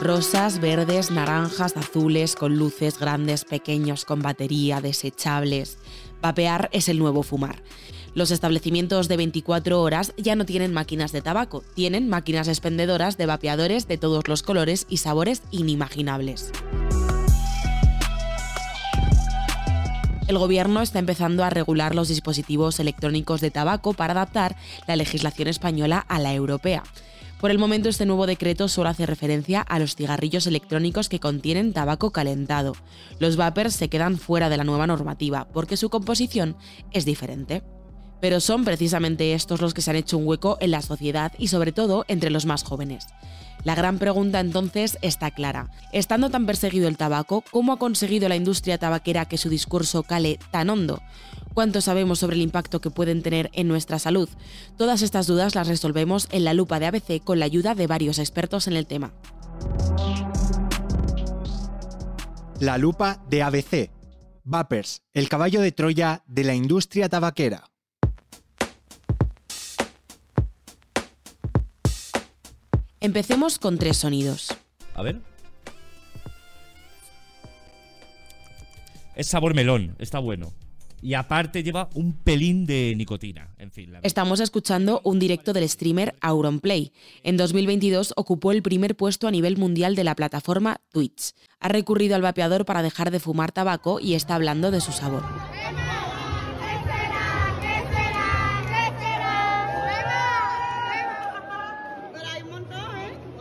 Rosas, verdes, naranjas, azules, con luces grandes, pequeños, con batería, desechables. Vapear es el nuevo fumar. Los establecimientos de 24 horas ya no tienen máquinas de tabaco, tienen máquinas expendedoras de vapeadores de todos los colores y sabores inimaginables. el gobierno está empezando a regular los dispositivos electrónicos de tabaco para adaptar la legislación española a la europea. Por el momento este nuevo decreto solo hace referencia a los cigarrillos electrónicos que contienen tabaco calentado. Los vapers se quedan fuera de la nueva normativa porque su composición es diferente. Pero son precisamente estos los que se han hecho un hueco en la sociedad y sobre todo entre los más jóvenes. La gran pregunta entonces está clara. Estando tan perseguido el tabaco, ¿cómo ha conseguido la industria tabaquera que su discurso cale tan hondo? ¿Cuánto sabemos sobre el impacto que pueden tener en nuestra salud? Todas estas dudas las resolvemos en la lupa de ABC con la ayuda de varios expertos en el tema. La lupa de ABC. Vapers, el caballo de Troya de la industria tabaquera. Empecemos con tres sonidos. A ver. Es sabor melón, está bueno. Y aparte lleva un pelín de nicotina. En fin, Estamos escuchando un directo del streamer Auronplay. En 2022 ocupó el primer puesto a nivel mundial de la plataforma Twitch. Ha recurrido al vapeador para dejar de fumar tabaco y está hablando de su sabor.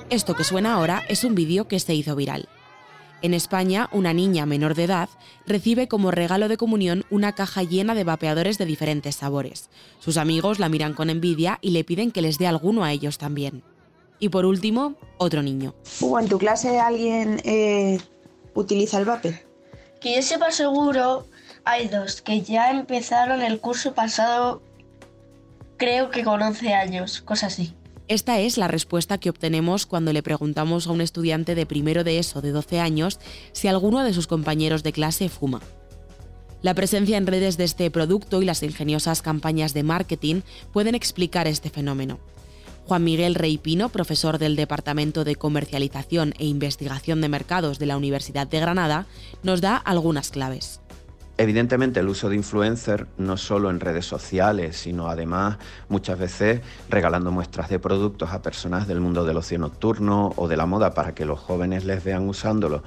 Esto que suena ahora es un vídeo que se hizo viral. En España, una niña menor de edad recibe como regalo de comunión una caja llena de vapeadores de diferentes sabores. Sus amigos la miran con envidia y le piden que les dé alguno a ellos también. Y por último, otro niño. ¿En tu clase alguien eh, utiliza el vape? Que yo sepa seguro, hay dos que ya empezaron el curso pasado, creo que con 11 años, cosas así. Esta es la respuesta que obtenemos cuando le preguntamos a un estudiante de primero de ESO de 12 años si alguno de sus compañeros de clase fuma. La presencia en redes de este producto y las ingeniosas campañas de marketing pueden explicar este fenómeno. Juan Miguel Rey Pino, profesor del Departamento de Comercialización e Investigación de Mercados de la Universidad de Granada, nos da algunas claves. Evidentemente el uso de influencer no solo en redes sociales, sino además muchas veces regalando muestras de productos a personas del mundo del ocio nocturno o de la moda para que los jóvenes les vean usándolo.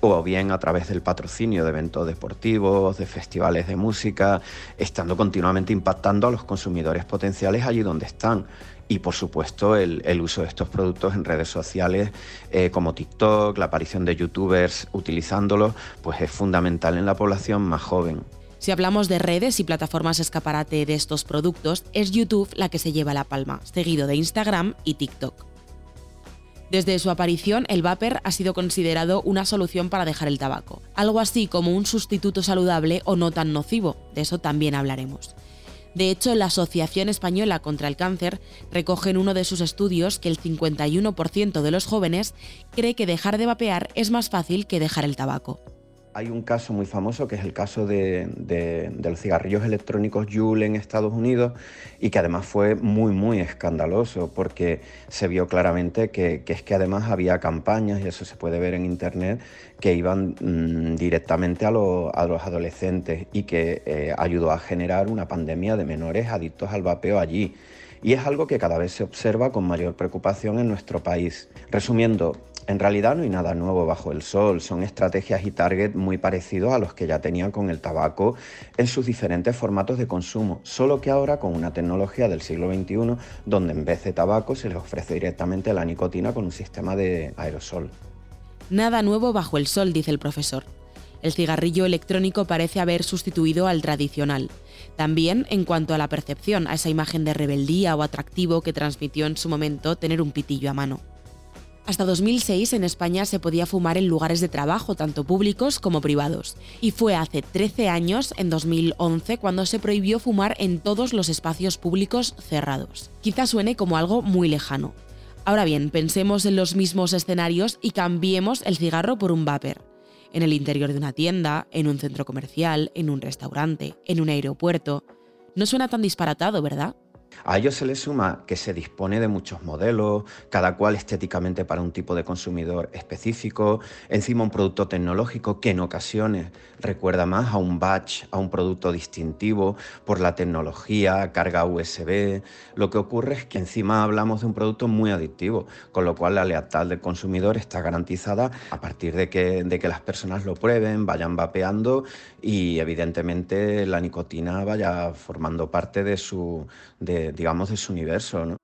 O bien a través del patrocinio de eventos deportivos, de festivales de música, estando continuamente impactando a los consumidores potenciales allí donde están y por supuesto el, uso de estos productos en redes sociales eh, como TikTok, la aparición de youtubers utilizándolos, pues es fundamental en la población más joven. Si hablamos de redes y plataformas escaparate de estos productos, es YouTube la que se lleva la palma, seguido de Instagram y TikTok. Desde su aparición, el vapor ha sido considerado una solución para dejar el tabaco, algo así como un sustituto saludable o no tan nocivo, de eso también hablaremos. De hecho, la Asociación Española contra el Cáncer recoge en uno de sus estudios que el 51% de los jóvenes cree que dejar de vapear es más fácil que dejar el tabaco. Hay un caso muy famoso que es el caso de, los cigarrillos electrónicos Juul en Estados Unidos y que además fue muy, muy escandaloso porque se vio claramente que, es que además había campañas, y eso se puede ver en internet, que iban mm, directamente a, los adolescentes y que eh, ayudó a generar una pandemia de menores adictos al vapeo allí. Y es algo que cada vez se observa con mayor preocupación en nuestro país. Resumiendo, en realidad no hay nada nuevo bajo el sol, son estrategias y target muy parecidos a los que ya tenían con el tabaco en sus diferentes formatos de consumo, solo que ahora con una tecnología del siglo XXI donde en vez de tabaco se les ofrece directamente la nicotina con un sistema de aerosol. Nada nuevo bajo el sol, dice el profesor. El cigarrillo electrónico parece haber sustituido al tradicional. También en cuanto a la percepción, a esa imagen de rebeldía o atractivo que transmitió en su momento tener un pitillo a mano. Hasta 2006 en España se podía fumar en lugares de trabajo, tanto públicos como privados. Y fue hace 13 años, en 2011, cuando se prohibió fumar en todos los espacios públicos cerrados. Quizá suene como algo muy lejano. Ahora bien, pensemos en los mismos escenarios y cambiemos el cigarro por un vapor. En el interior de una tienda, en un centro comercial, en un restaurante, en un aeropuerto. No suena tan disparatado, ¿verdad? A ello se le suma que se dispone de muchos modelos, cada cual estéticamente para un tipo de consumidor específico, encima un producto tecnológico que en ocasiones recuerda más a un batch, a un producto distintivo por la tecnología, carga USB. Lo que ocurre es que encima hablamos de un producto muy adictivo, con lo cual la lealtad del consumidor está garantizada a partir de que, de que las personas lo prueben, vayan vapeando y evidentemente la nicotina vaya formando parte de su, de, digamos, de su universo.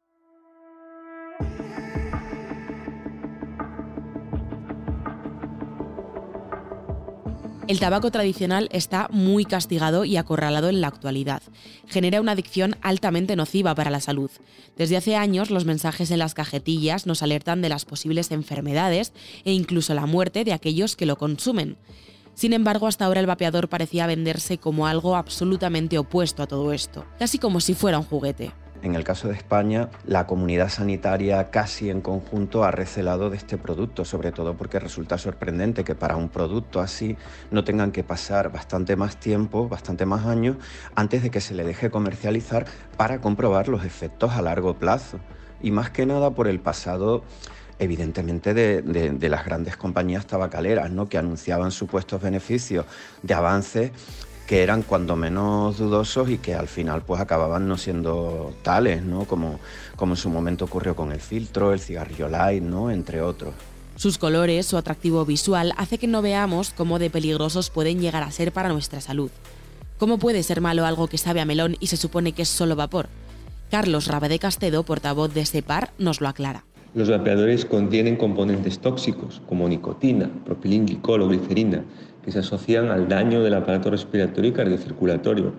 El tabaco tradicional está muy castigado y acorralado en la actualidad. Genera una adicción altamente nociva para la salud. Desde hace años los mensajes en las cajetillas nos alertan de las posibles enfermedades e incluso la muerte de aquellos que lo consumen. Sin embargo, hasta ahora el vapeador parecía venderse como algo absolutamente opuesto a todo esto, casi como si fuera un juguete. En el caso de España, la comunidad sanitaria casi en conjunto ha recelado de este producto, sobre todo porque resulta sorprendente que para un producto así no tengan que pasar bastante más tiempo, bastante más años, antes de que se le deje comercializar para comprobar los efectos a largo plazo. Y más que nada por el pasado evidentemente de, de, las grandes compañías tabacaleras, ¿no? que anunciaban supuestos beneficios de avances que eran cuando menos dudosos y que al final pues acababan no siendo tales, ¿no? Como, como en su momento ocurrió con el filtro, el cigarrillo light, ¿no? Entre otros. Sus colores, su atractivo visual, hace que no veamos cómo de peligrosos pueden llegar a ser para nuestra salud. ¿Cómo puede ser malo algo que sabe a melón y se supone que es solo vapor? Carlos Rabade Castedo, portavoz de SEPAR, nos lo aclara. Los vapeadores contienen componentes tóxicos como nicotina, propilenglicol o glicerina, que se asocian al daño del aparato respiratorio y cardiocirculatorio.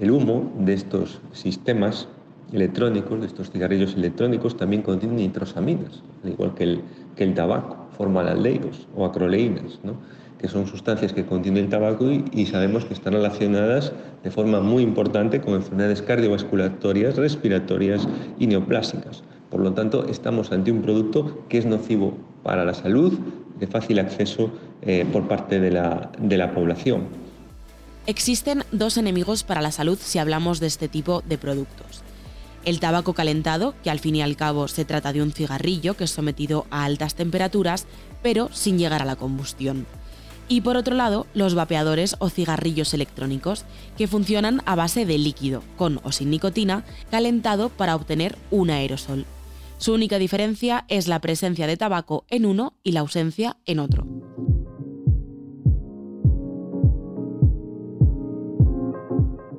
El humo de estos sistemas electrónicos, de estos cigarrillos electrónicos, también contiene nitrosaminas, al igual que el, que el tabaco, o acroleínas, que son sustancias que contiene el tabaco y, y, sabemos que están relacionadas de forma muy importante con enfermedades cardiovasculatorias, respiratorias y neoplásicas. Por lo tanto, estamos ante un producto que es nocivo para la salud, de fácil acceso eh, por parte de la, de la población. Existen dos enemigos para la salud si hablamos de este tipo de productos. El tabaco calentado, que al fin y al cabo se trata de un cigarrillo que es sometido a altas temperaturas, pero sin llegar a la combustión. Y por otro lado, los vapeadores o cigarrillos electrónicos, que funcionan a base de líquido, con o sin nicotina, calentado para obtener un aerosol. Su única diferencia es la presencia de tabaco en uno y la ausencia en otro.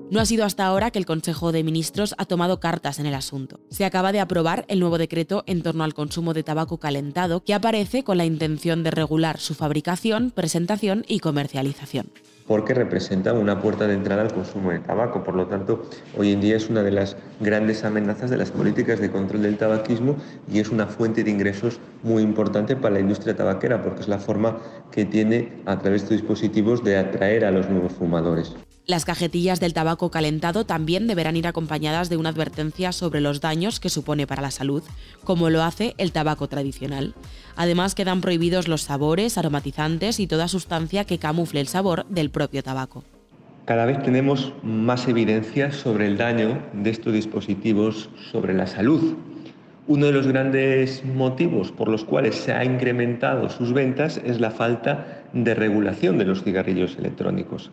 No ha sido hasta ahora que el Consejo de Ministros ha tomado cartas en el asunto. Se acaba de aprobar el nuevo decreto en torno al consumo de tabaco calentado que aparece con la intención de regular su fabricación, presentación y comercialización porque representan una puerta de entrada al consumo de tabaco. Por lo tanto, hoy en día es una de las grandes amenazas de las políticas de control del tabaquismo y es una fuente de ingresos muy importante para la industria tabaquera, porque es la forma que tiene a través de dispositivos de atraer a los nuevos fumadores. Las cajetillas del tabaco calentado también deberán ir acompañadas de una advertencia sobre los daños que supone para la salud, como lo hace el tabaco tradicional. Además, quedan prohibidos los sabores, aromatizantes y toda sustancia que camufle el sabor del propio tabaco. Cada vez tenemos más evidencias sobre el daño de estos dispositivos sobre la salud. Uno de los grandes motivos por los cuales se ha incrementado sus ventas es la falta de regulación de los cigarrillos electrónicos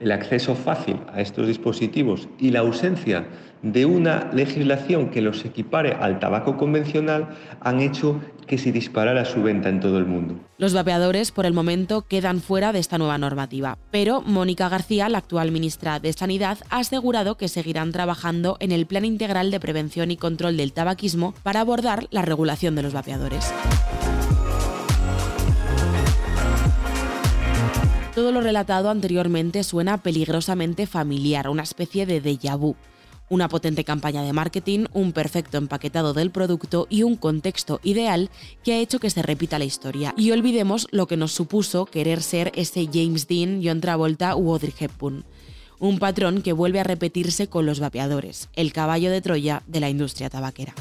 el acceso fácil a estos dispositivos y la ausencia de una legislación que los equipare al tabaco convencional han hecho que se disparara su venta en todo el mundo. Los vapeadores por el momento quedan fuera de esta nueva normativa, pero Mónica García, la actual ministra de Sanidad, ha asegurado que seguirán trabajando en el Plan Integral de Prevención y Control del Tabaquismo para abordar la regulación de los vapeadores. Todo lo relatado anteriormente suena peligrosamente familiar, una especie de déjà vu. Una potente campaña de marketing, un perfecto empaquetado del producto y un contexto ideal que ha hecho que se repita la historia. Y olvidemos lo que nos supuso querer ser ese James Dean, John Travolta u Audrey Hepburn. Un patrón que vuelve a repetirse con los vapeadores, el caballo de Troya de la industria tabaquera.